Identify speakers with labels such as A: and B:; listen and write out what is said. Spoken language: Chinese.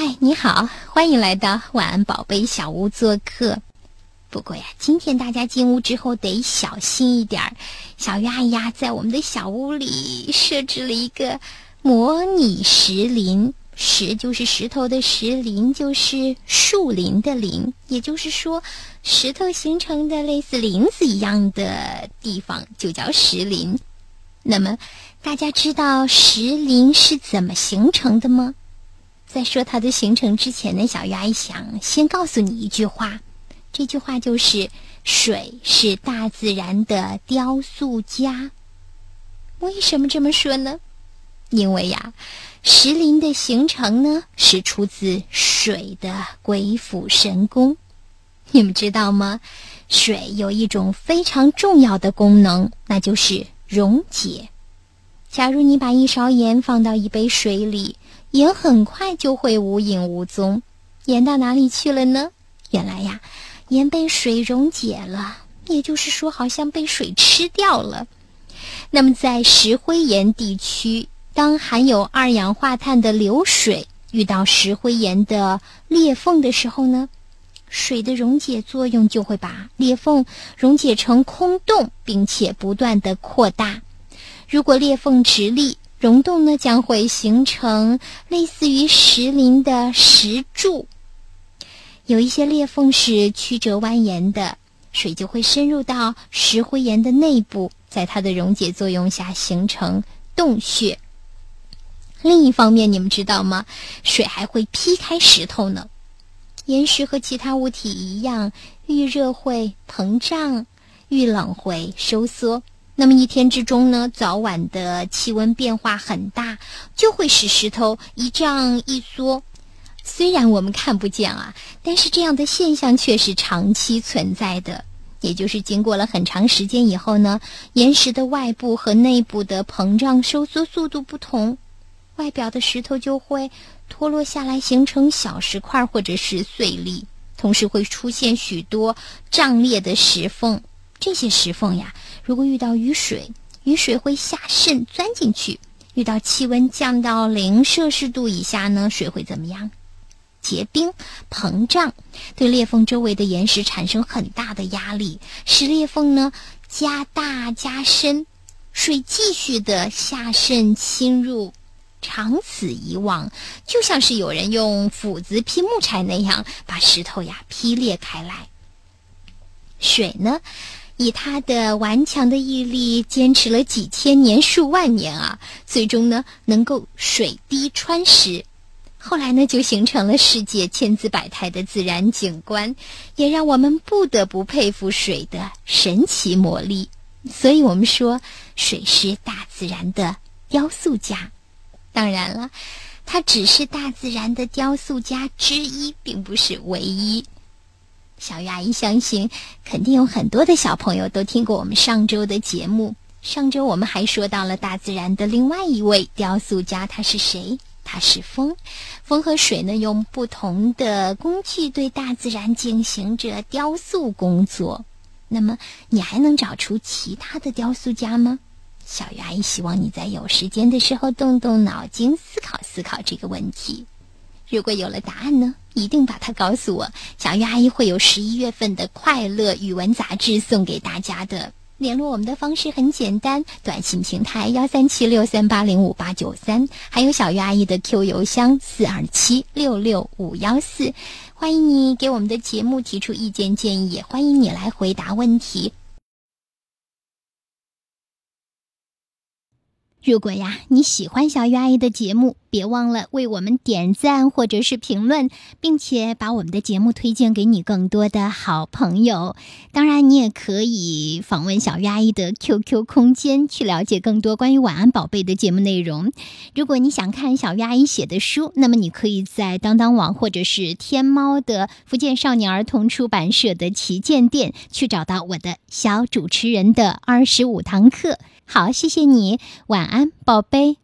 A: 嗨，你好，欢迎来到晚安宝贝小屋做客。不过呀，今天大家进屋之后得小心一点儿。小鱼阿姨呀，在我们的小屋里设置了一个模拟石林，石就是石头的石，林就是树林的林，也就是说，石头形成的类似林子一样的地方就叫石林。那么，大家知道石林是怎么形成的吗？在说它的形成之前呢，小鱼阿姨想先告诉你一句话，这句话就是：水是大自然的雕塑家。为什么这么说呢？因为呀，石林的形成呢是出自水的鬼斧神工。你们知道吗？水有一种非常重要的功能，那就是溶解。假如你把一勺盐放到一杯水里，盐很快就会无影无踪，盐到哪里去了呢？原来呀，盐被水溶解了，也就是说，好像被水吃掉了。那么，在石灰岩地区，当含有二氧化碳的流水遇到石灰岩的裂缝的时候呢，水的溶解作用就会把裂缝溶解成空洞，并且不断的扩大。如果裂缝直立，溶洞呢将会形成类似于石林的石柱。有一些裂缝是曲折蜿蜒的，水就会深入到石灰岩的内部，在它的溶解作用下形成洞穴。另一方面，你们知道吗？水还会劈开石头呢。岩石和其他物体一样，遇热会膨胀，遇冷会收缩。那么一天之中呢，早晚的气温变化很大，就会使石头一胀一缩。虽然我们看不见啊，但是这样的现象却是长期存在的。也就是经过了很长时间以后呢，岩石的外部和内部的膨胀收缩速度不同，外表的石头就会脱落下来，形成小石块或者是碎粒，同时会出现许多胀裂的石缝。这些石缝呀。如果遇到雨水，雨水会下渗钻进去；遇到气温降到零摄氏度以下呢，水会怎么样？结冰、膨胀，对裂缝周围的岩石产生很大的压力，使裂缝呢加大加深，水继续的下渗侵入，长此以往，就像是有人用斧子劈木柴那样，把石头呀劈裂开来。水呢？以他的顽强的毅力，坚持了几千年、数万年啊，最终呢，能够水滴穿石。后来呢，就形成了世界千姿百态的自然景观，也让我们不得不佩服水的神奇魔力。所以我们说，水是大自然的雕塑家。当然了，它只是大自然的雕塑家之一，并不是唯一。小鱼阿姨相信，肯定有很多的小朋友都听过我们上周的节目。上周我们还说到了大自然的另外一位雕塑家，他是谁？他是风。风和水呢，用不同的工具对大自然进行着雕塑工作。那么，你还能找出其他的雕塑家吗？小鱼阿姨希望你在有时间的时候动动脑筋，思考思考这个问题。如果有了答案呢，一定把它告诉我。小鱼阿姨会有十一月份的快乐语文杂志送给大家的。联络我们的方式很简单，短信平台幺三七六三八零五八九三，还有小鱼阿姨的 Q 邮箱四二七六六五幺四。欢迎你给我们的节目提出意见建议，也欢迎你来回答问题。如果呀，你喜欢小鱼阿姨的节目，别忘了为我们点赞或者是评论，并且把我们的节目推荐给你更多的好朋友。当然，你也可以访问小鱼阿姨的 QQ 空间，去了解更多关于晚安宝贝的节目内容。如果你想看小鱼阿姨写的书，那么你可以在当当网或者是天猫的福建少年儿童出版社的旗舰店去找到我的小主持人的二十五堂课。好，谢谢你，晚安，宝贝。